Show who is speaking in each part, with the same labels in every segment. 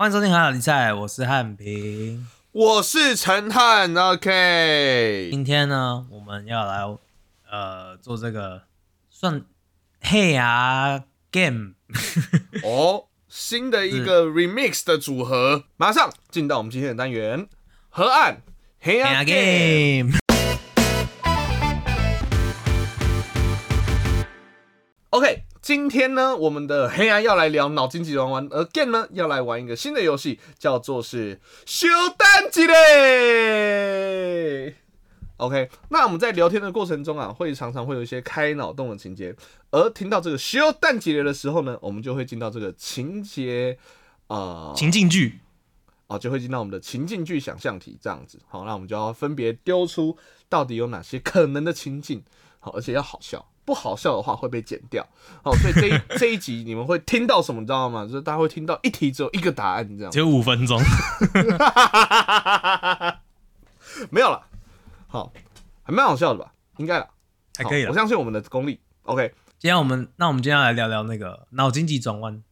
Speaker 1: 欢迎收听《海岛比赛》，我是汉平。
Speaker 2: 我是陈汉，OK。
Speaker 1: 今天呢，我们要来呃做这个算黑牙 game
Speaker 2: 哦，新的一个 remix 的组合，马上进到我们今天的单元——河岸黑
Speaker 1: 黑
Speaker 2: 牙 game。OK，今天呢，我们的黑暗要来聊脑筋急转弯，again 呢要来玩一个新的游戏，叫做是修蛋机嘞。OK，那我们在聊天的过程中啊，会常常会有一些开脑洞的情节，而听到这个修蛋机嘞的时候呢，我们就会进到这个情节，呃，
Speaker 1: 情境剧，
Speaker 2: 哦，就会进到我们的情境剧想象题这样子。好，那我们就要分别丢出到底有哪些可能的情境，好，而且要好笑，不好笑的话会被剪掉。好，所以这一 这一集你们会听到什么，你知道吗？就是大家会听到一题只有一个答案这样
Speaker 1: 只。有五分钟。
Speaker 2: 没有了，好，还蛮好笑的吧？应该了，
Speaker 1: 还可以了
Speaker 2: 我相信我们的功力。OK，
Speaker 1: 今天我们那我们今天要来聊聊那个脑筋急转弯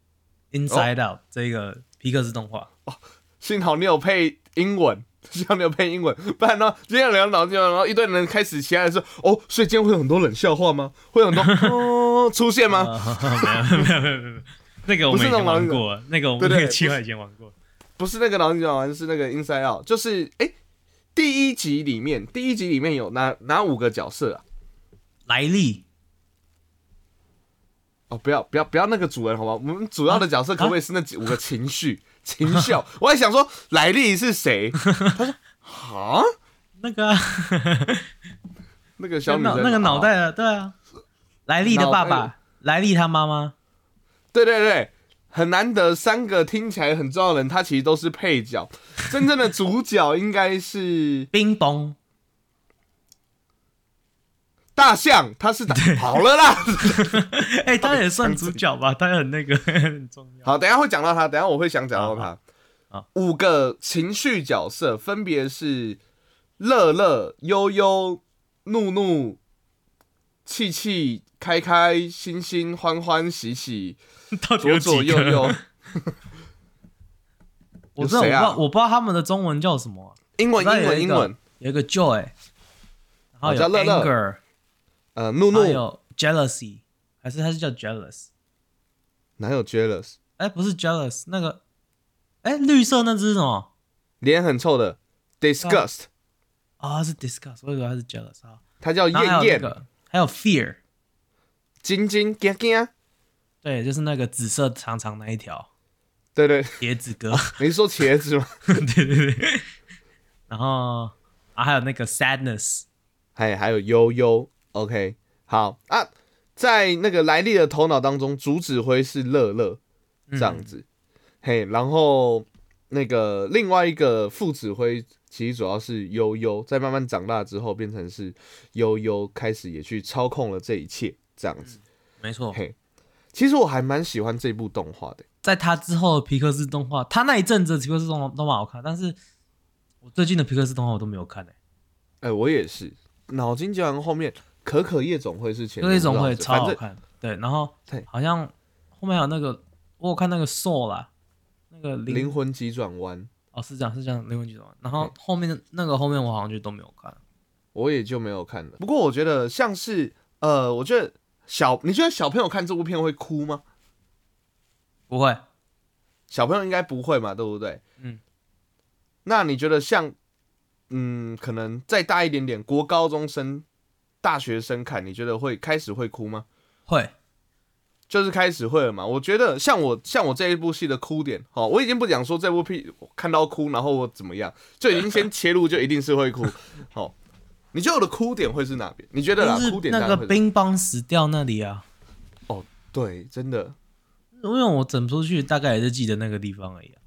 Speaker 1: Inside Out 这一个皮克斯动画。
Speaker 2: 哦幸好你有配英文。幸好你有配英文，不然呢，今天聊脑筋，然后一堆人开始起来说，哦，所以今天会有很多冷笑话吗？会有很多哦出现吗？
Speaker 1: 呃没有没有没有没有，那个我们以前玩过，那个我们那个计划以前玩过。
Speaker 2: 不是那个脑筋急转弯，是那个 Inside Out，就是哎、第一集里面，第一集里面有哪哪五个角色啊？
Speaker 1: 莱利，
Speaker 2: 哦，不要不要不要那个主人好吗？我们主要的角色可不可以是那几五个情绪、情绪？我还想说莱利是谁？他说啊，
Speaker 1: 那个啊
Speaker 2: 那个小女生
Speaker 1: 那个脑
Speaker 2: 啊
Speaker 1: 袋的，对啊，莱利的爸爸，莱利他妈妈，
Speaker 2: 对对对，很难得三个听起来很重要的人，他其实都是配角，真正的主角应该是
Speaker 1: 冰崩，
Speaker 2: 大象，他是大好了啦。
Speaker 1: 哎，他也算主角吧，他很那个 很重要。
Speaker 2: 好，等一下会讲到他，等一下我会想讲到他。五个情绪角色分别是乐乐、悠悠、怒怒、气气、开开、心心、欢欢喜喜、
Speaker 1: 到
Speaker 2: 左左？右右。
Speaker 1: 我知道，我不知道，我不知道他们的中文叫什么啊。
Speaker 2: 英文、英文、英文。
Speaker 1: 有一个 joy，然后有
Speaker 2: 哦叫乐乐
Speaker 1: anger，
Speaker 2: 呃，怒怒
Speaker 1: 还有 jealousy，还是他是叫 jealous？
Speaker 2: 哪有 jealous？
Speaker 1: 哎，不是 jealous，那个，哎，绿色那只是什么？
Speaker 2: 脸很臭的 disgust，
Speaker 1: 啊、是 disgust，我以为它是 jealous 啊。
Speaker 2: 他叫燕燕、
Speaker 1: 那个，还有 fear，
Speaker 2: 晶晶、惊惊。
Speaker 1: 对，就是那个紫色长长那一条
Speaker 2: 对对，
Speaker 1: 茄子哥，
Speaker 2: 你是说茄子吗？
Speaker 1: 对对对。然后啊，还有那个 sadness，
Speaker 2: 还还有悠悠，OK，好啊，在那个莱利的头脑当中，主指挥是乐乐这样子，嘿，然后那个另外一个副指挥其实主要是悠悠，在慢慢长大之后变成是悠悠开始也去操控了这一切这样子。
Speaker 1: 没错，
Speaker 2: 嘿，其实我还蛮喜欢这部动画的，
Speaker 1: 在他之后的皮克斯动画，他那一阵子的皮克斯动画都蛮好看，但是我最近的皮克斯动画我都没有看诶、
Speaker 2: 哎、我也是，脑筋急转弯后面可可夜总会是前
Speaker 1: 有一种会
Speaker 2: 面我不知道
Speaker 1: 超好看，对，然后
Speaker 2: 对
Speaker 1: 好像后面有那个我有看那个 Soul 啦，那个灵
Speaker 2: 灵魂急转弯。
Speaker 1: 哦是这样是这样灵魂急转弯，然后后面的那个后面我好像就都没有看，
Speaker 2: 我也就没有看了。不过我觉得像是呃，我觉得小，你觉得小朋友看这部片会哭吗？
Speaker 1: 不会，
Speaker 2: 小朋友应该不会嘛，对不对？
Speaker 1: 嗯。
Speaker 2: 那你觉得像，嗯，可能再大一点点，国高中生、大学生看，你觉得会开始会哭吗？
Speaker 1: 会，
Speaker 2: 就是开始会了嘛。我觉得像我像我这一部戏的哭点，哦，我已经不讲说这部片看到哭，然后我怎么样，就已经先切入，就一定是会哭。好，你觉得我的哭点会是哪边？你觉得啦，
Speaker 1: 就是
Speaker 2: 哭点
Speaker 1: 那个乒乓死掉那里啊，哦
Speaker 2: 对，真的
Speaker 1: 因为我整出去大概也是记得那个地方而已、啊。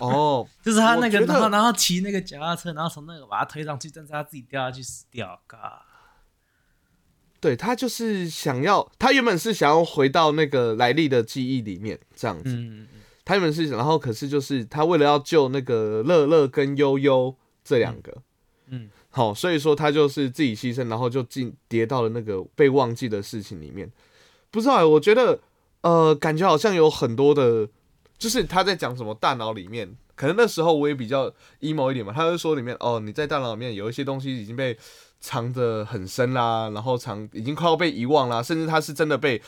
Speaker 2: 哦。
Speaker 1: 就是他那个，然后然后骑那个脚踏车，然后从那个把他推上去，但是他自己掉下去死掉。God，
Speaker 2: 对他就是想要，他原本是想要回到那个莱利的记忆里面这样子。他原本是，然后可是就是他为了要救那个乐乐跟悠悠这两个，
Speaker 1: 嗯，
Speaker 2: 好，所以说他就是自己牺牲，然后就进跌到了那个被忘记的事情里面。不知道欸，我觉得呃，感觉好像有很多的就是他在讲什么大脑里面，可能那时候我也比较 emo 一点嘛，他就说里面哦，你在大脑里面有一些东西已经被藏得很深啦，然后藏已经快要被遗忘啦，甚至他是真的被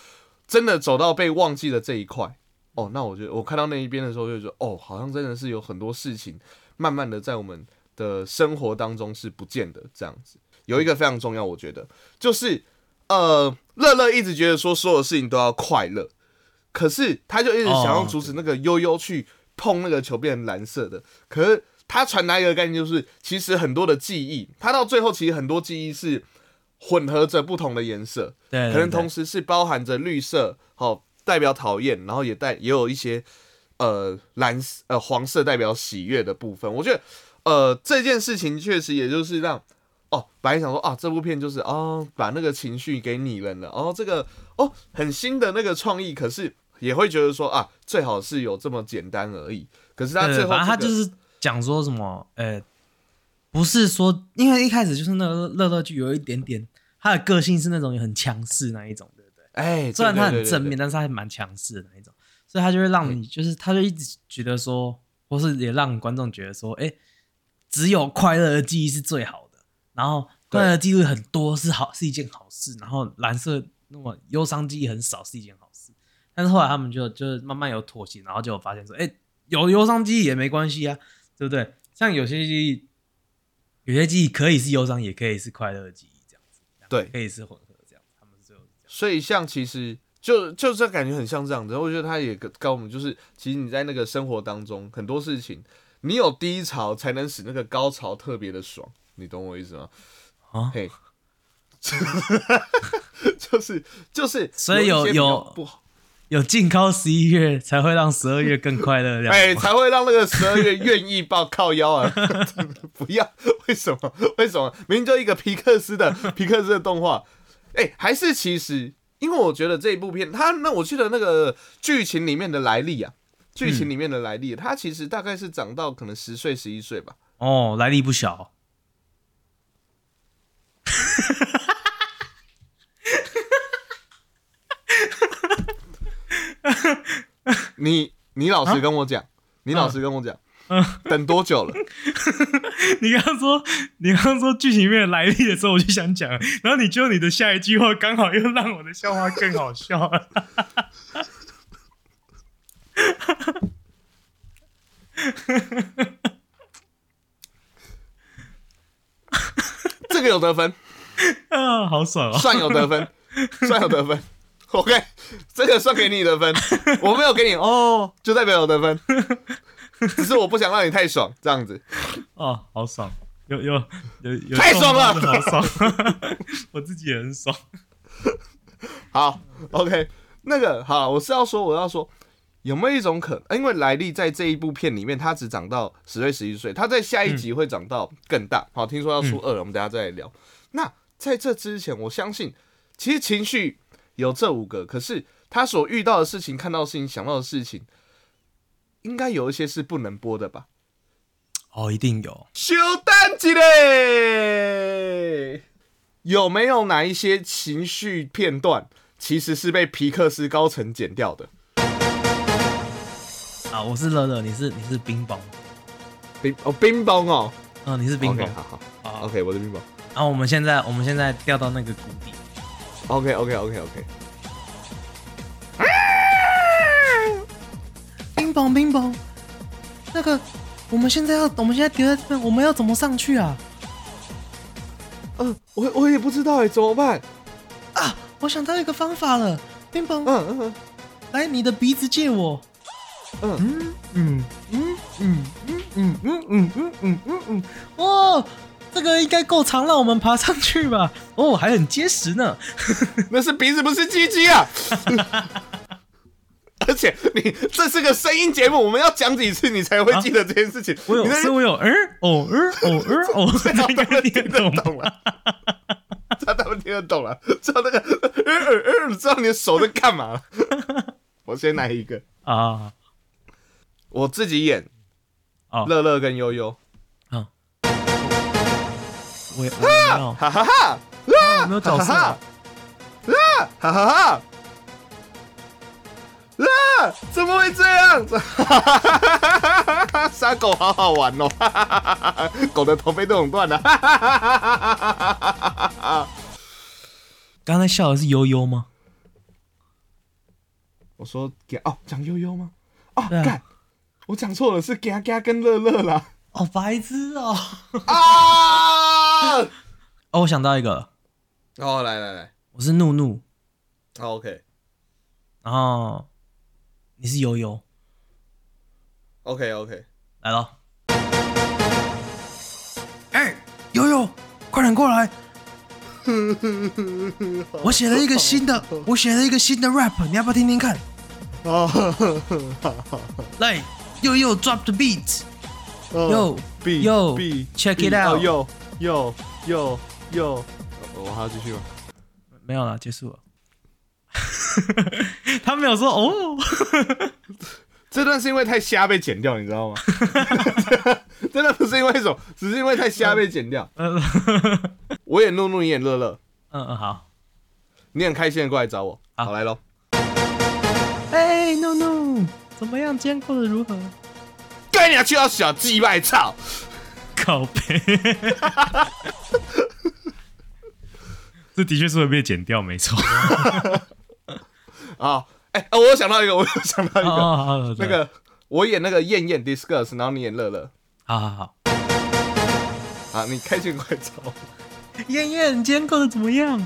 Speaker 2: 真的走到被忘记的这一块。哦，那我觉得我看到那一边的时候，就觉得哦，好像真的是有很多事情，慢慢的在我们的生活当中是不见的这样子。有一个非常重要，我觉得就是呃，乐乐一直觉得说所有事情都要快乐，可是他就一直想要阻止那个悠悠去碰那个球变蓝色的。可是他传达一个概念，就是其实很多的记忆，他到最后其实很多记忆是混合着不同的颜色，
Speaker 1: 对，
Speaker 2: 可能同时是包含着绿色，好。代表讨厌，然后也带也有一些呃蓝呃黄色代表喜悦的部分。我觉得呃这件事情确实也就是让哦本来想说啊这部片就是哦把那个情绪给拟人了，哦这个哦很新的那个创意，可是也会觉得说啊最好是有这么简单而已。可是他最后
Speaker 1: 他就是讲说什么呃不是说因为一开始就是那个乐乐剧有一点点他的个性是那种很强势那一种。对不对？
Speaker 2: 哎，
Speaker 1: 虽然他很正面，但是他还蛮强势的那一种，所以他就会让你，就是他就一直觉得说，或是也让观众觉得说，哎，只有快乐的记忆是最好的，然后快乐记忆很多是好是一件好事，然后蓝色那么忧伤记忆很少是一件好事，但是后来他们就就慢慢有妥协，然后就发现说，哎，有忧伤记忆也没关系啊，对不对？像有些记忆，有些记忆可以是忧伤，也可以是快乐的记忆，这样子，
Speaker 2: 对，
Speaker 1: 可以是混合这样。他们是最像。
Speaker 2: 所以像其实就就这感觉很像这样子，我觉得他也告我们，就是其实你在那个生活当中很多事情，你有低潮才能使那个高潮特别的爽，你懂我意思吗？啊，嘿，就 是就是，
Speaker 1: 所以有有不好，有近靠十一月才会让十二月更快乐，
Speaker 2: 哎，才会让那个十二月愿意抱靠腰啊！不要，为什么？为什么？明明就一个皮克斯的 皮克斯的动画。哎，还是其实，因为我觉得这一部片，它那我记得那个剧情里面的来历啊，剧情里面的来历，它其实大概是长到可能十岁、十一岁吧。
Speaker 1: 哦，来历不小。
Speaker 2: 你你老实跟我讲，你老实跟我讲。等多久了？
Speaker 1: 你刚刚说，你刚刚说剧情里面的来历的时候，我就想讲，然后你就你的下一句话刚好又让我的笑话更好笑了。
Speaker 2: 这个有得分
Speaker 1: 啊，好爽啊！
Speaker 2: 算有得分，算有得分。OK，这个算给你的分，我没有给你哦，就代表我得分。只是我不想让你太爽，这样子。
Speaker 1: 哦，好爽，有有有有，
Speaker 2: 太爽了，
Speaker 1: 好爽，我自己也很爽。
Speaker 2: 好，OK，那个好，我是要说，我要说，有没有一种可能？因为莱利在这一部片里面，他只长到十岁、十一岁，他在下一集会长到更大。好，听说要出二了，我们等下再来聊。那在这之前，我相信，其实情绪有这五个，可是他所遇到的事情、看到的事情、想到的事情。应该有一些是不能播的吧？
Speaker 1: 哦，一定有。
Speaker 2: 修蛋机嘞，有没有哪一些情绪片段其实是被皮克斯高层剪掉的？
Speaker 1: 啊，我是乐乐，你是你是冰雹，
Speaker 2: 冰哦冰雹哦，
Speaker 1: 嗯，你是冰雹，
Speaker 2: 好好好，OK，我是冰雹。
Speaker 1: 然后我们现在我们现在掉到那个谷底
Speaker 2: ，OK OK OK OK。
Speaker 1: 冰雹，冰雹，那个，我们现在要，我们现在跌在这边，我们要怎么上去啊？
Speaker 2: 嗯，我我也不知道哎，怎么办？
Speaker 1: 啊，我想到一个方法了，冰雹，
Speaker 2: 嗯嗯，
Speaker 1: 来，你的鼻子借我。嗯嗯嗯嗯嗯嗯嗯嗯嗯嗯嗯嗯，哇，这个应该够长，让我们爬上去吧？哦，还很结实呢。
Speaker 2: 那是鼻子，不是鸡鸡啊。而且你这是个声音节目，我们要讲几次你才会记得这件事情？
Speaker 1: 我有，是我有，嗯，哦，嗯，哦，嗯，哦，
Speaker 2: 他们听得懂了，他他们听得懂了，知道那个，嗯嗯嗯，知道你的手在干嘛了？我先来一个
Speaker 1: 啊，
Speaker 2: 我自己演，
Speaker 1: 啊，
Speaker 2: 乐乐跟悠悠，
Speaker 1: 啊，我我
Speaker 2: 哈哈哈，
Speaker 1: 没有角色，啊，
Speaker 2: 哈哈哈。啊！怎么会这样？杀狗好好玩哦，狗的头被都弄断了。
Speaker 1: 刚才笑的是悠悠吗？
Speaker 2: 我说给哦，讲悠悠吗？哦，干，我讲错了，是嘎嘎跟乐乐啦。
Speaker 1: 哦，白痴哦！
Speaker 2: 啊！
Speaker 1: 哦，我想到一个，
Speaker 2: 哦，来来来，
Speaker 1: 我是怒怒，
Speaker 2: 好 OK
Speaker 1: 然后你是悠悠
Speaker 2: ，OK OK，
Speaker 1: 来了。哎、悠悠，快点过来！我写了一个新的，我写了一个新的 rap，你要不要听听看？
Speaker 2: 哦，
Speaker 1: 来，悠悠 drop the beat。Yo,
Speaker 2: B
Speaker 1: yo,
Speaker 2: B
Speaker 1: check it out
Speaker 2: 哦，Yo Yo Yo Yo，我还要继续吗？
Speaker 1: 没有了，结束了。他没有说哦，
Speaker 2: 这段是因为太瞎被剪掉，你知道吗？真的不是因为什么，只是因为太瞎被剪掉。
Speaker 1: 嗯
Speaker 2: 我也怒怒，你也乐乐，
Speaker 1: 嗯嗯，好。
Speaker 2: 你很开心的过来找我。
Speaker 1: 好
Speaker 2: 好，来喽。
Speaker 1: 哎，怒怒，怎么样？今天过得如何？
Speaker 2: 干你娘去到小鸡拜操！
Speaker 1: 靠背。这的确是会被剪掉，没错。
Speaker 2: 啊，哎、哦我有想到一个，我有想到一个，那个我演那个燕燕 discuss，然后你演乐乐。
Speaker 1: 好好好。
Speaker 2: 啊，你开心快找我。
Speaker 1: 燕燕，你今天过得怎么样？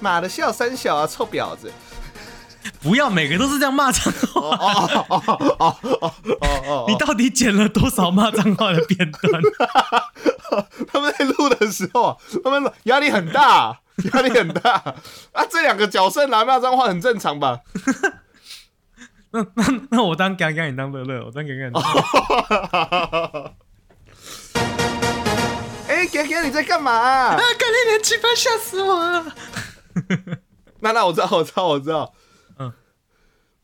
Speaker 2: 妈的，笑三小啊，臭婊子！
Speaker 1: 不要每个都是这样骂脏话。
Speaker 2: 哦哦哦哦哦哦哦！
Speaker 1: 你到底剪了多少骂脏话的片段？
Speaker 2: 他们在录的时候啊，他们压力很大，压力很大啊。这两个角色拿骂脏话很正常吧？
Speaker 1: 那那那我当刚刚，你当乐乐，我当刚刚。你 当
Speaker 2: 哎、哥哥你在干嘛、啊？
Speaker 1: 啊！干你连气氛吓死我了。
Speaker 2: 那那我知道，我知道，我知道。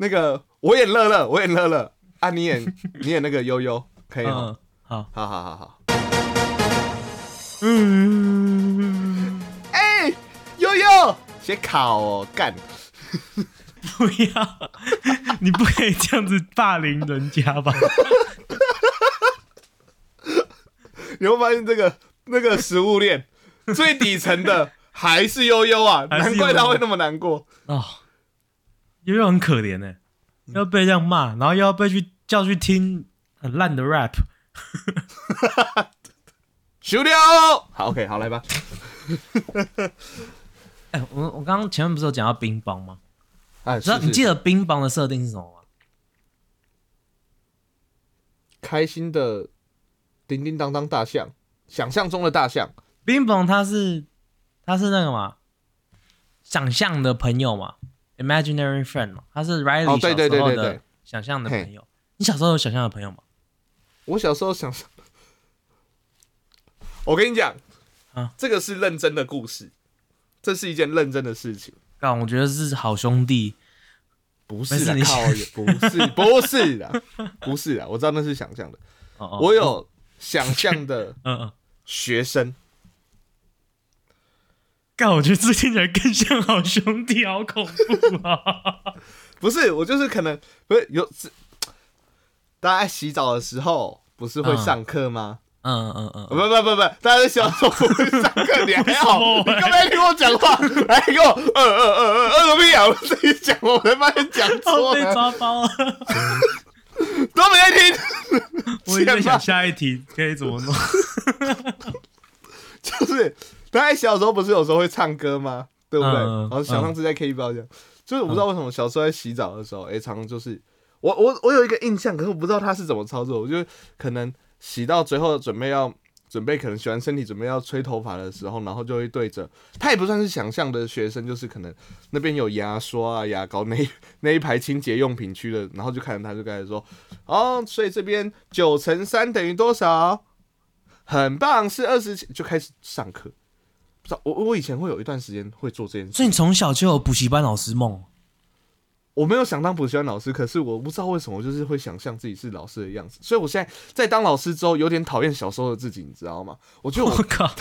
Speaker 1: 嗯，
Speaker 2: 那个我演乐乐，我演乐乐啊，你演 你演那个悠悠，可以吗？
Speaker 1: 嗯，好。
Speaker 2: 好好好好。
Speaker 1: 嗯，
Speaker 2: 哎、悠悠，写考哦，干。
Speaker 1: 不要，你不可以这样子霸凌人家吧？
Speaker 2: 你会发现这个那个食物链最底层的还是悠悠啊，难怪他会那么难过。
Speaker 1: 哦，悠悠很可怜呢，要被这样骂，然后又要被去叫去听很烂的 rap。
Speaker 2: 修掉。好，OK，好来吧。
Speaker 1: 哎、我我刚刚前面不是有讲到冰棒吗？
Speaker 2: 哎，
Speaker 1: 知道
Speaker 2: 是
Speaker 1: 你记得冰棒的设定是什么吗？
Speaker 2: 开心的叮叮当当大象，想象中的大象。
Speaker 1: 冰棒它是它是那个嘛，想象的朋友嘛，imaginary friend 嘛，他是 Riley 小时候的想象的朋友。你小时候有想象的朋友吗？
Speaker 2: 我小时候想象，我跟你讲，
Speaker 1: 啊
Speaker 2: 这个是认真的故事，这是一件认真的事情，
Speaker 1: 但，我觉得是好兄弟。
Speaker 2: 不是啦，
Speaker 1: 没事你
Speaker 2: 靠，也不是，不是啦，不是的，我知道那是想象的，我有想象的
Speaker 1: 嗯嗯，
Speaker 2: 学生，
Speaker 1: 干，我觉得这听起来更像好兄弟，好恐怖啊！
Speaker 2: 不是，我就是可能不是有，是大家洗澡的时候不是会
Speaker 1: 嗯
Speaker 2: 上课吗？
Speaker 1: 嗯嗯嗯
Speaker 2: 不不不不，大家在洗澡的时候不会上课，你还好，你刚才听我讲话，来给我呃呃呃呃呃个屁啊！我自己讲，我才发现讲错了，
Speaker 1: 抓包了。
Speaker 2: 都没在听。
Speaker 1: 我也在想下一题可以怎么弄。
Speaker 2: 就是大家在洗澡的时候不是有时候会唱歌吗？对不对？然后想上次在 KTV 包厢，就是我不知道为什么小时候在洗澡的时候，哎、常常就是我我我有一个印象，可是我不知道他是怎么操作。我就可能洗到最后准备要准备可能洗完身体准备要吹头发的时候，然后就会对着他也不算是想象的学生，就是可能那边有牙刷啊、牙膏那一那一排清洁用品区的，然后就看着他就开始说，哦，所以这边九乘三等于多少？很棒，是二十七，就开始上课。不知道我我以前会有一段时间会做这件事，
Speaker 1: 所以你从小就有补习班老师梦，
Speaker 2: 我没有想当补习班老师，可是我不知道为什么，就是会想象自己是老师的样子。所以我现在在当老师之后，有点讨厌小时候的自己，你知道吗？我觉得我
Speaker 1: 我靠！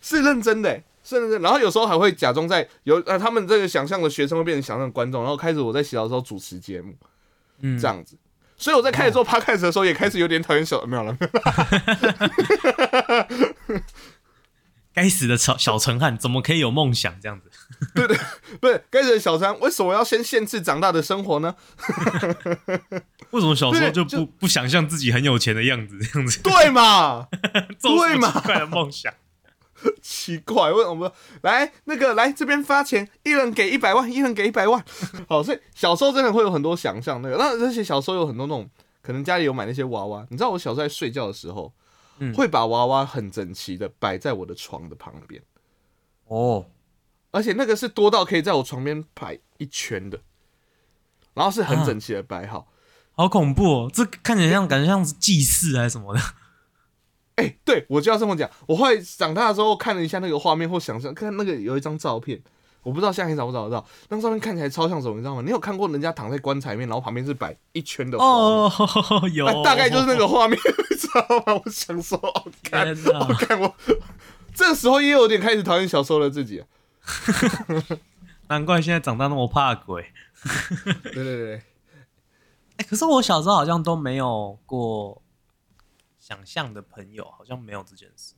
Speaker 2: 是认真的欸，甚至然后有时候还会假装在有呃他们这个想象的学生会变成想象的观众，然后开始我在洗澡的时候主持节目
Speaker 1: 嗯，
Speaker 2: 这样子。所以我在开始做 podcast 的时候，也开始有点讨厌小没有了，
Speaker 1: 该死的小小陈汉怎么可以有梦想这样子？
Speaker 2: 对对不是该死的小三为什么要先限制长大的生活呢？
Speaker 1: 为什么小时候就不不想象自己很有钱的样子这样子？
Speaker 2: 对嘛？对嘛
Speaker 1: 么奇怪的梦想？
Speaker 2: 奇怪，为什么来那个来这边发钱，一人给一百万，一人给一百万。好，所以小时候真的会有很多想象那个，那而且小时候有很多那种，可能家里有买那些娃娃。你知道我小时候在睡觉的时候，
Speaker 1: 嗯
Speaker 2: 会把娃娃很整齐的摆在我的床的旁边，
Speaker 1: 哦，
Speaker 2: 而且那个是多到可以在我床边摆一圈的，然后是很
Speaker 1: 啊
Speaker 2: 整齐的摆好。
Speaker 1: 好恐怖哦！这看起来像感觉像是祭祀还是什么的。
Speaker 2: 哎、对我就要这么讲。我后来长大的时候看了一下那个画面，或想象看那个有一张照片，我不知道现在还找不找得到。那张照片看起来超像什么，你知道吗？你有看过人家躺在棺材里面，然后旁边是摆一圈的？
Speaker 1: 哦，有，
Speaker 2: 哎大概就是那个画面，你知道吗？我想说，哦，看，
Speaker 1: 天哪
Speaker 2: 我看我，这时候也有点开始讨厌小时候的自己。
Speaker 1: 难怪现在长大那么怕鬼。
Speaker 2: 对对对，
Speaker 1: 哎、可是我小时候好像都没有过想象的朋友，好像没有这件事，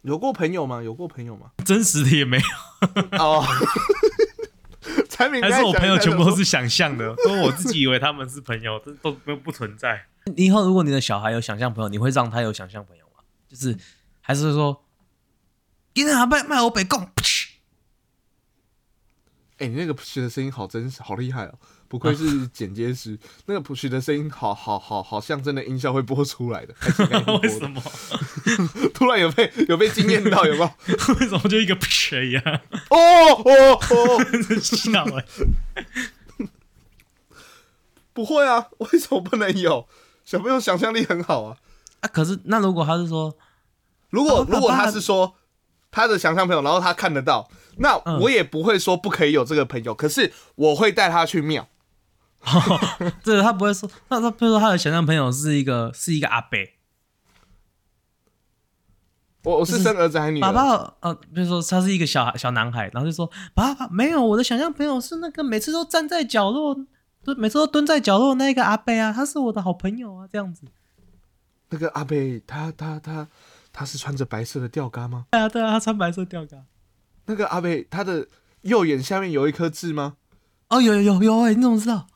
Speaker 2: 有过朋友吗？有过朋友吗？
Speaker 1: 真实的也没有，
Speaker 2: 哦，产品
Speaker 1: 还是我朋友全部都
Speaker 2: 是
Speaker 1: 是想象的，都我自己以为他们是朋友，都都不不存在。你以后如果你的小孩有想象朋友，你会让他有想象朋友吗？就是还是说，今天还卖卖我北贡，
Speaker 2: 哎、你那个 push 的声音好真实，好厉害哦！不愧是剪接师，那个 push 的声音好好好好像真的音效会播出来的，
Speaker 1: 为
Speaker 2: 的
Speaker 1: 什么？
Speaker 2: 突然有被有被惊艳到，有没有？
Speaker 1: 为什么就一个噗一样？
Speaker 2: 哦哦哦！
Speaker 1: 笑哎、
Speaker 2: 不会啊，为什么不能有？小朋友想象力很好啊。
Speaker 1: 啊！可是那如果他是说，
Speaker 2: 如果如果他是说他的想象朋友，然后他看得到，那
Speaker 1: 嗯
Speaker 2: 我也不会说不可以有这个朋友，可是我会带他去庙。
Speaker 1: 这个他不会说，那他比如说他的想象朋友是一个是一个阿伯，
Speaker 2: 我我是生儿子还是女儿？
Speaker 1: 爸爸呃，比如说他是一个小孩小男孩，然后就说爸爸没有，我的想象朋友是那个每次都站在角落，都每次都蹲在角落那个阿伯啊，他是我的好朋友啊，这样子。
Speaker 2: 那个阿贝，他他他他是穿着白色的吊嘎吗？
Speaker 1: 对啊对啊，他穿白色吊嘎。
Speaker 2: 那个阿贝，他的右眼下面有一颗痣吗？
Speaker 1: 哦，有有有有哎、你怎么知道？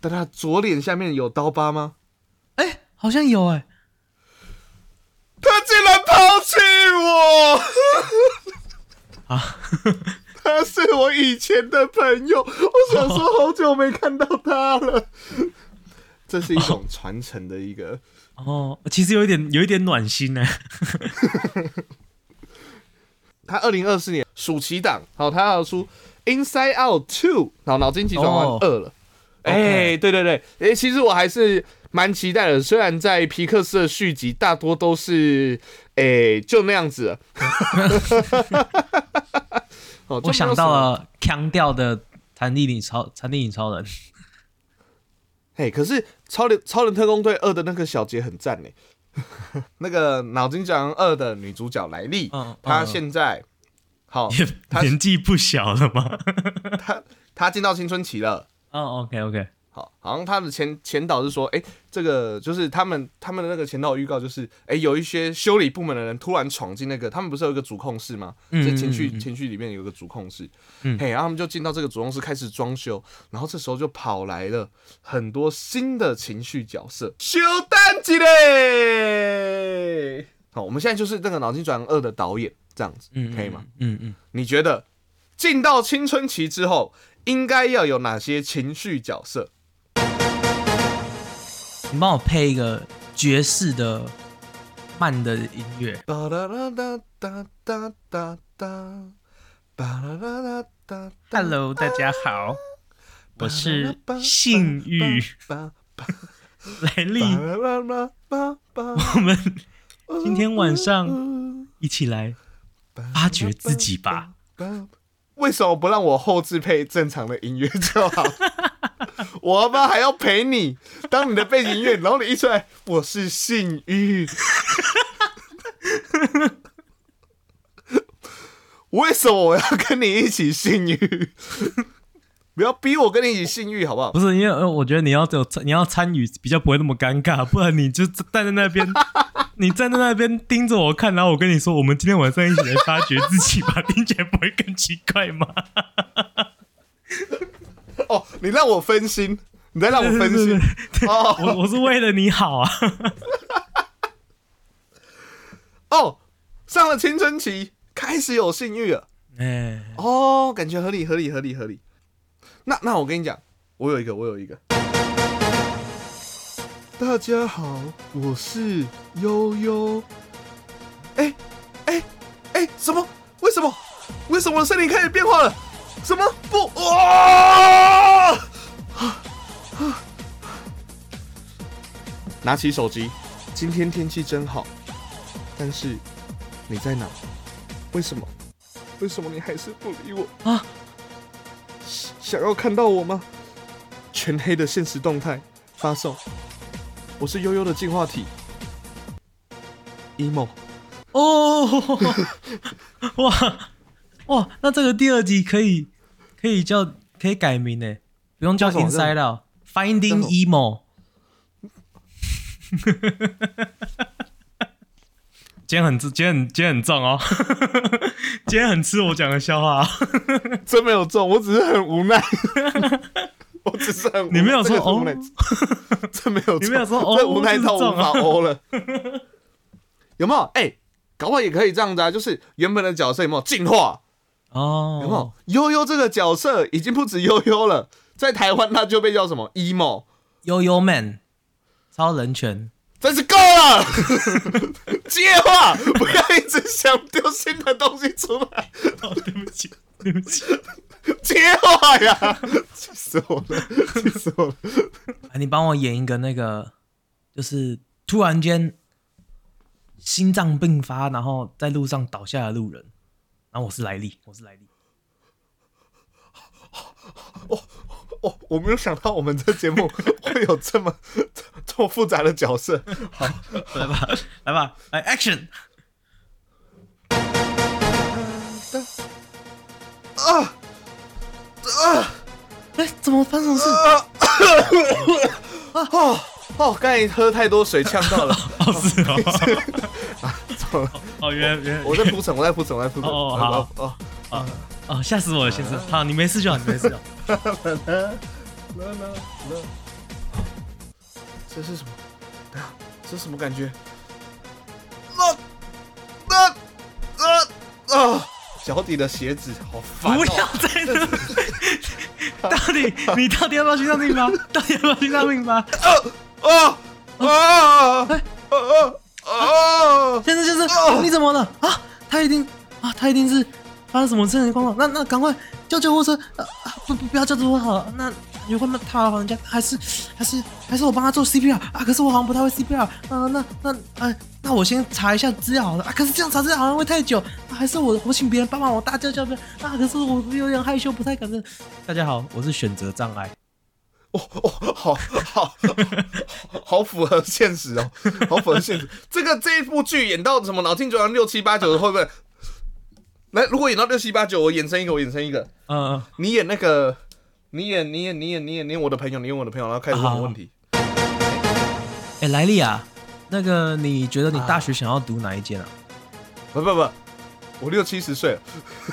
Speaker 2: 但他左脸下面有刀疤吗？
Speaker 1: 哎、好像有哎、
Speaker 2: 他竟然抛弃我！
Speaker 1: 啊，
Speaker 2: 他是我以前的朋友，我想说好久没看到他了。这是一种传承的一个，
Speaker 1: 哦，其实有一点有一点暖心呢、
Speaker 2: 他二零二四年暑期档，好，他要出《Inside Out Two》，然后脑筋急转弯
Speaker 1: 哦
Speaker 2: 二了。哎、对对对，哎、其实我还是蛮期待的。虽然在皮克斯的续集大多都是，哎、就那样子
Speaker 1: 我想到，了腔调的残地女超残地女超人。
Speaker 2: 嘿，可是超人超人特工队二的那个小杰很赞呢。那个脑筋急转弯二的女主角莱莉，
Speaker 1: 嗯
Speaker 2: 她
Speaker 1: 嗯
Speaker 2: 现在好，
Speaker 1: 年纪不小了吗？
Speaker 2: 她她进到青春期了。
Speaker 1: 哦，OK OK，
Speaker 2: 好，好像他的前前导是说，哎、这个就是他们他们的那个前导预告就是，哎、有一些修理部门的人突然闯进那个，他们不是有一个主控室吗？
Speaker 1: 嗯
Speaker 2: 在情绪情绪里面有一个主控室，
Speaker 1: 嗯
Speaker 2: 嘿，然后他们就进到这个主控室开始装修，然后这时候就跑来了很多新的情绪角色，修蛋机嘞！好，我们现在就是那个脑筋转弯二的导演，这样子，
Speaker 1: 嗯，
Speaker 2: 可以吗？？
Speaker 1: 嗯嗯，
Speaker 2: 你觉得进到青春期之后，应该要有哪些情绪角色？
Speaker 1: 你帮我配一个爵士的慢的音乐。
Speaker 2: 哒哒哒哒哒哒哒哒，哒啦啦啦哒哒。
Speaker 1: Hello，大家好，我是性欲莱利，我们今天晚上一起来发掘自己吧。
Speaker 2: 为什么不让我后置配正常的音乐就好？我他妈还要陪你当你的背景音乐，然后你一出来，我是性欲。为什么我要跟你一起性欲？不要逼我跟你一起性欲，好不好
Speaker 1: 不？是因为我觉得你要有你要参与，比较不会那么尴尬，不然你就站在那边，你站在那边盯着我看，然后我跟你说，我们今天晚上一起来发掘自己吧，听起来不会更奇怪吗？
Speaker 2: 哦，你让我分心，你在让我分心。哦
Speaker 1: 我我是为了你好啊，
Speaker 2: 哦，上了青春期，开始有性欲了。
Speaker 1: 哎，
Speaker 2: 哦，感觉合理，合理，合理，合理。那那我跟你讲，我有一个，我有一个。大家好，我是悠悠。哎哎哎，什么？为什么？为什么我的身体开始变化了？什么？不，哇！拿起手机，今天天气真好，但是你在哪？为什么？为什么你还是不理我
Speaker 1: 啊？
Speaker 2: 想要看到我吗？全黑的现实动态发送，我是悠悠的进化体，emo。
Speaker 1: 哦，哇哇，那这个第二集可以可以叫可以改名呢，不用叫 Inside
Speaker 2: 什么
Speaker 1: Emo。今天很今天很今天很重哦，今天很吃我讲的笑话、哦。
Speaker 2: 真没有中，我只是很无奈。我只是很，
Speaker 1: 你没有说
Speaker 2: 这个是无奈
Speaker 1: 哦，
Speaker 2: 这没有，
Speaker 1: 你没有说哦
Speaker 2: 这无奈到无法
Speaker 1: 这是中啊
Speaker 2: 欧了。有没有？哎、搞不好也可以这样子啊，就是原本的角色有没有进化？
Speaker 1: 哦，
Speaker 2: 有没有？悠悠这个角色已经不止悠悠了，在台湾他就被叫什么 emo，
Speaker 1: 悠悠 Man 超人权，
Speaker 2: 真是够了！接话，不要一直想丢新的东西出来，
Speaker 1: 哦，对不起，对不起，
Speaker 2: 接话呀！气死我了，气死我了！
Speaker 1: 哎，你帮我演一个那个，就是突然间心脏病发，然后在路上倒下的路人，然后我是莱利，我是莱利，
Speaker 2: 哦，我没有想到我们这节目 会有这么这这么复杂的角色。好，
Speaker 1: 来吧，来吧，来 action，
Speaker 2: 啊啊
Speaker 1: 哎，怎么发生事？
Speaker 2: 啊！哦哦，刚才喝太多水呛到了。
Speaker 1: 哦，是哦，哦，原来原来，
Speaker 2: 我在铺陈，我在铺陈，我在铺陈。
Speaker 1: 哦好
Speaker 2: 哦哦。
Speaker 1: 哦哦，吓死我了，先生，好，你没事就好，你没事就好。
Speaker 2: 这是什么？这是什么感觉？啊啊啊啊！脚底的鞋子好烦、哦！
Speaker 1: 不要再了，到底你到底要不要心脏病吗？到底要不要心脏病发？
Speaker 2: 啊啊啊啊啊！
Speaker 1: 先生先生，你怎么了啊？他一定啊，他一定是发生什么车的状况。那那赶快叫救护车啊啊！不不不要叫救护车好了，那有关他老人家还是还是还是我帮他做 CPR 啊？可是我好像不太会 CPR 啊。那那哎，那我先查一下资料好了啊。可是这样查资料好像会太久，啊还是我我请别人帮忙我大叫叫的啊。可是我有点害羞，不太敢认。大家好，我是选择障碍。
Speaker 2: 哦哦，好好好符合现实哦，好符合现实。这个这一部剧演到什么脑筋急转弯六七八九会不会？来，如果演到六七八九，我衍生一个，我衍生一个。
Speaker 1: 嗯嗯，
Speaker 2: 你演那个，你演你演你演你演你演我的朋友，你演我的朋友，然后开始问我问题。
Speaker 1: 哎，莱利啊，那个你觉得你大学想要读哪一间啊？
Speaker 2: 不不不，我六七十岁了，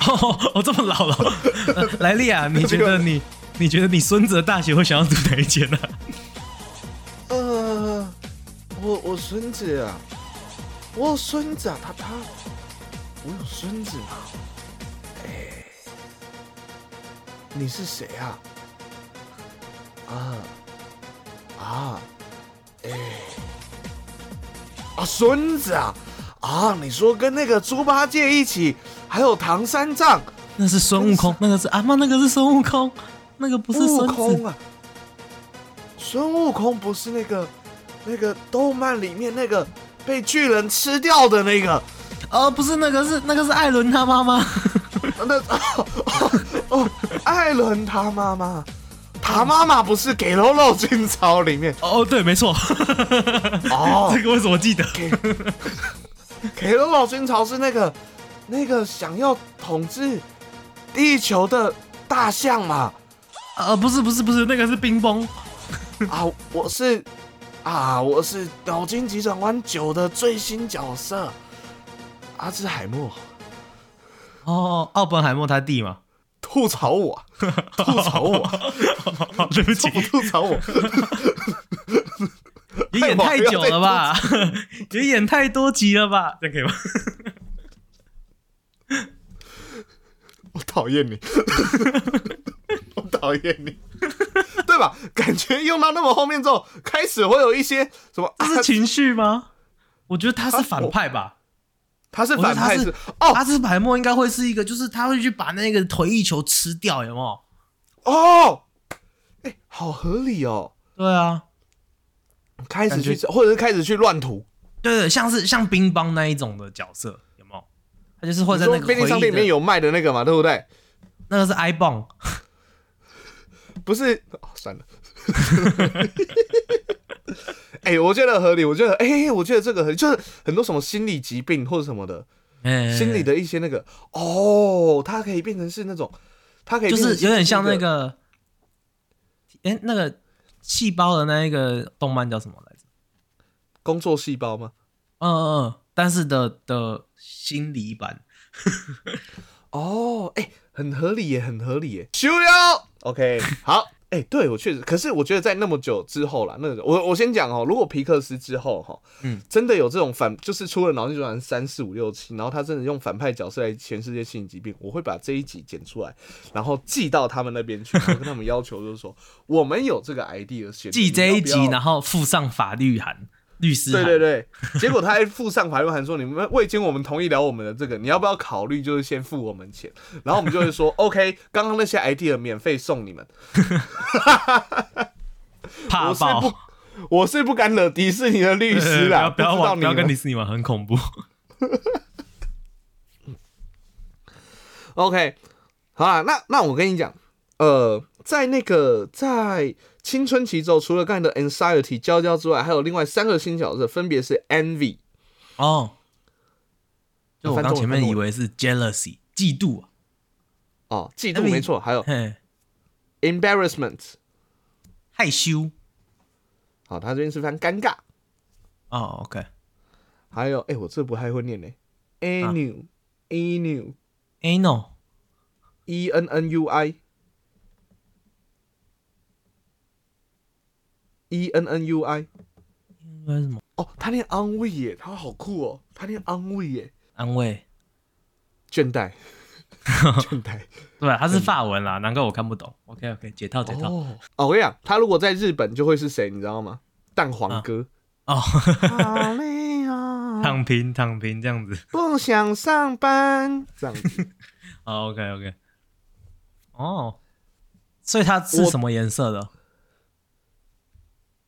Speaker 1: 哦，哦这么老了，呃莱利啊，你觉得你你觉得你孙子的大学会想要读哪一间呢、啊？
Speaker 2: 呃，我我孙子啊，我有孙子啊，他他，我有孙子啊？哎，你是谁啊？啊啊，哎，啊孙子啊啊！你说跟那个猪八戒一起，还有唐三藏、
Speaker 1: 那是孙悟空，那个是阿妈，那个是孙悟空，那个不是
Speaker 2: 悟
Speaker 1: 孙悟。
Speaker 2: 空啊，孙悟空不是那个那个动漫里面那个被巨人吃掉的那个，
Speaker 1: 哦，不是那个是那个是艾伦他妈妈。
Speaker 2: 啊那哦哦哦，艾伦他妈妈，他妈妈不是给肉肉军曹里面
Speaker 1: 哦，对，没错。
Speaker 2: 哦
Speaker 1: 这，个为什么记得？
Speaker 2: 给肉肉军曹是那个那个想要统治地球的大象嘛。
Speaker 1: 呃，不是不是不是，那个是冰崩。
Speaker 2: 啊，我是啊，我是《脑筋急转弯九》的最新角色阿兹海默。
Speaker 1: 哦，奥本海默他弟嘛，
Speaker 2: 吐槽我，吐槽我，
Speaker 1: 对不起，
Speaker 2: 吐槽我，
Speaker 1: 也演太久了吧，也 演太多集了吧，这样可以吗？
Speaker 2: 我讨厌你，我讨厌你，对吧？感觉用到那么后面之后，开始会有一些什么？
Speaker 1: 是情绪吗？我觉得他是反派吧。
Speaker 2: 他是反派
Speaker 1: 是哦，阿兹海默应该会是一个，就是他会去把那个回忆球吃掉，有没有？
Speaker 2: 哦，哎，好合理哦。
Speaker 1: 对啊，
Speaker 2: 开始去，或者是开始去乱涂。
Speaker 1: 对对，像是像乒乓那一种的角色，他就是会在那个
Speaker 2: 便利商店里面有卖的那个嘛，对不对？
Speaker 1: 那个是 i b o n，
Speaker 2: 不是？哦算了。哎，我觉得合理。我觉得，哎，我觉得这个就是很多什么心理疾病或者什么的，心理的一些那个，哦，它可以变成是那种，它可以
Speaker 1: 就是有点像那个，哎，那个细胞的那一个动漫叫什么来着？
Speaker 2: 工作细胞吗？
Speaker 1: 嗯嗯嗯，但是的的心理版。
Speaker 2: 哦，哎，很合理耶，很合理耶。修了，OK，好。哎，对我确实，可是我觉得在那么久之后啦，那个我我先讲哦，如果皮克斯之后哈，嗯，真的有这种反，就是出了脑筋急转弯三四五六七，然后他真的用反派角色来全世界心理疾病，我会把这一集剪出来，然后寄到他们那边去，跟他们要求就是说，我们有这个 idea，
Speaker 1: 寄这一集，然后附上法律函。律师
Speaker 2: 对对对，结果他还附上法律函说你们未经我们同意聊我们的这个，你要不要考虑就是先付我们钱，然后我们就会说 OK，刚刚那些 idea 免费送你们。
Speaker 1: 怕爆！
Speaker 2: 我是不敢惹迪士尼的律师啦，
Speaker 1: 不要不要跟迪士尼玩，很恐怖。
Speaker 2: OK，好啊，那那我跟你讲，呃，在那个在。青春期之后，除了刚才的 anxiety 娇娇之外，还有另外三个新角色，分别是 envy
Speaker 1: 哦，就我刚前面以为是 jealousy 嫉妒啊，
Speaker 2: 哦，嫉妒没错，还有 embarrassment
Speaker 1: 害羞，
Speaker 2: 好，他这边是非常尴尬。
Speaker 1: 哦，OK，
Speaker 2: 还有哎，我这不太会念呢，anu anu
Speaker 1: anu
Speaker 2: e n n u i E N N U I，
Speaker 1: 应该是什么？
Speaker 2: 哦，他念安慰耶，他好酷哦，他念安慰耶，
Speaker 1: 安慰，
Speaker 2: 倦怠，倦怠，
Speaker 1: 对，他是法文啦，难怪我看不懂。OK OK，解套解套。
Speaker 2: 哦，我跟你讲，他如果在日本就会是谁，你知道吗？蛋黄哥。
Speaker 1: 哦，好累啊，躺平躺平这样子，
Speaker 2: 不想上班这样子。
Speaker 1: OK OK，哦，所以它是什么颜色的？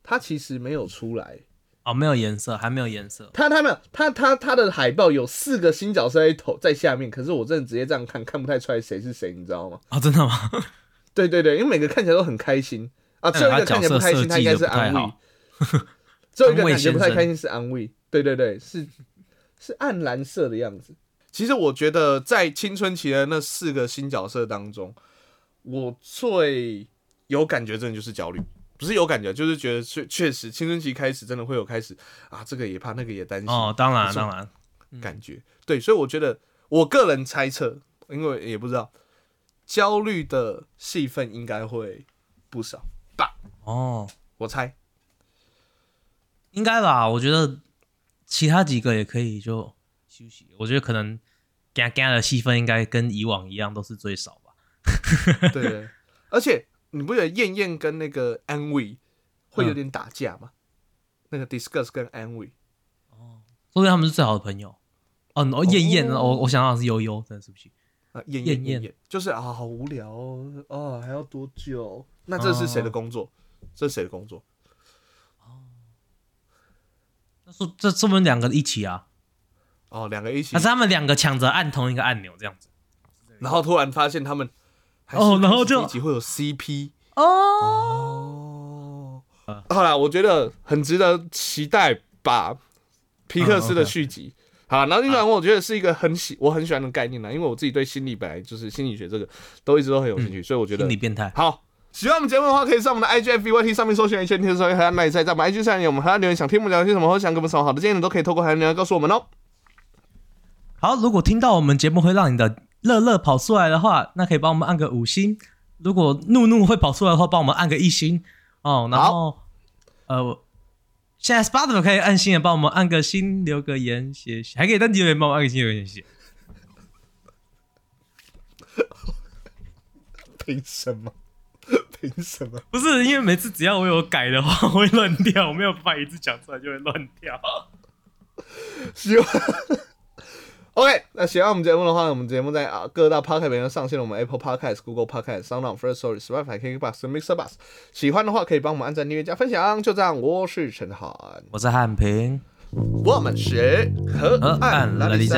Speaker 2: 它其实没有出来
Speaker 1: 哦，没有颜色，还没有颜色。
Speaker 2: 他他没有，它它它的海报有四个新角色在头在下面，可是我真的直接这样看看不太出来谁是谁，你知道吗？
Speaker 1: 啊，真的吗？
Speaker 2: 对对对，因为每个看起来都很开心啊，最后一个看起来不开心，他应该是安慰。最后一个感觉不太开心是安慰，对对对，是是暗蓝色的样子。其实我觉得在青春期的那四个新角色当中，我最有感觉真的就是焦虑。不是有感觉，就是觉得确确实青春期开始真的会有开始啊，这个也怕，那个也担心。
Speaker 1: 哦，当然当然，
Speaker 2: 感觉对，所以我觉得我个人猜测，因为也不知道，焦虑的戏份应该会不少吧。
Speaker 1: 哦，
Speaker 2: 我猜
Speaker 1: 应该吧。我觉得其他几个也可以就休息。我觉得可能加加的戏份应该跟以往一样，都是最少吧。
Speaker 2: 对，而且。你不觉得燕燕跟那个安慰会有点打架吗？那个 discuss 跟安慰，
Speaker 1: 哦，所以他们是最好的朋友。哦，哦，燕燕，我我想到是悠悠，真的是不起
Speaker 2: 啊，燕燕燕，就是啊，好无聊哦，哦，还要多久？那这是谁的工作？这是谁的工作？
Speaker 1: 哦，那说这说明两个一起啊？
Speaker 2: 哦，两个一起，
Speaker 1: 还是他们两个抢着按同一个按钮这样子？
Speaker 2: 然后突然发现他们。
Speaker 1: 哦，然后就
Speaker 2: 一集会有 CP
Speaker 1: 哦。
Speaker 2: 好了，我觉得很值得期待吧。皮克斯的续集，好，然后另外我觉得是一个很喜我很喜欢的概念呢，因为我自己对心理本来就是心理学这个都一直都很有兴趣，所以我觉得
Speaker 1: 心理变态。
Speaker 2: 好。喜欢我们节目的话，可以上我们的 I G F V Y T 上面搜寻“一圈天生”，还有那里在在我们 I G 上有我们还要留言想听我们聊些什么，或想给我们什么好的建议，都可以透过海留言告诉我们哦。
Speaker 1: 好，如果听到我们节目会让你的乐乐跑出来的话，那可以帮我们按个五星；如果怒怒会跑出来的话，帮我们按个一星哦。然后，呃，现在 Spotify 可以按星的帮我们按个星，留个言，谢谢。还可以单击留言帮我按个星，留言谢谢。
Speaker 2: 凭什么？凭什么？
Speaker 1: 不是因为每次只要我有改的话会乱掉，我没有办法一次讲出来就会乱掉。
Speaker 2: 喜欢。OK，那喜欢我们节目的话，我们节目在啊各大 Podcast 平台上线了。我们 Apple Podcast、Google Podcast、SoundOn、First Story、Spotify、KKBox、Mixer Bus。喜欢的话可以帮我们按赞、订阅、加分享。就这样，我是陈涵，
Speaker 1: 我是汉平，
Speaker 2: 我们是河岸拉力赛，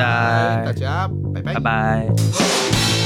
Speaker 2: 大家拜拜
Speaker 1: 拜拜。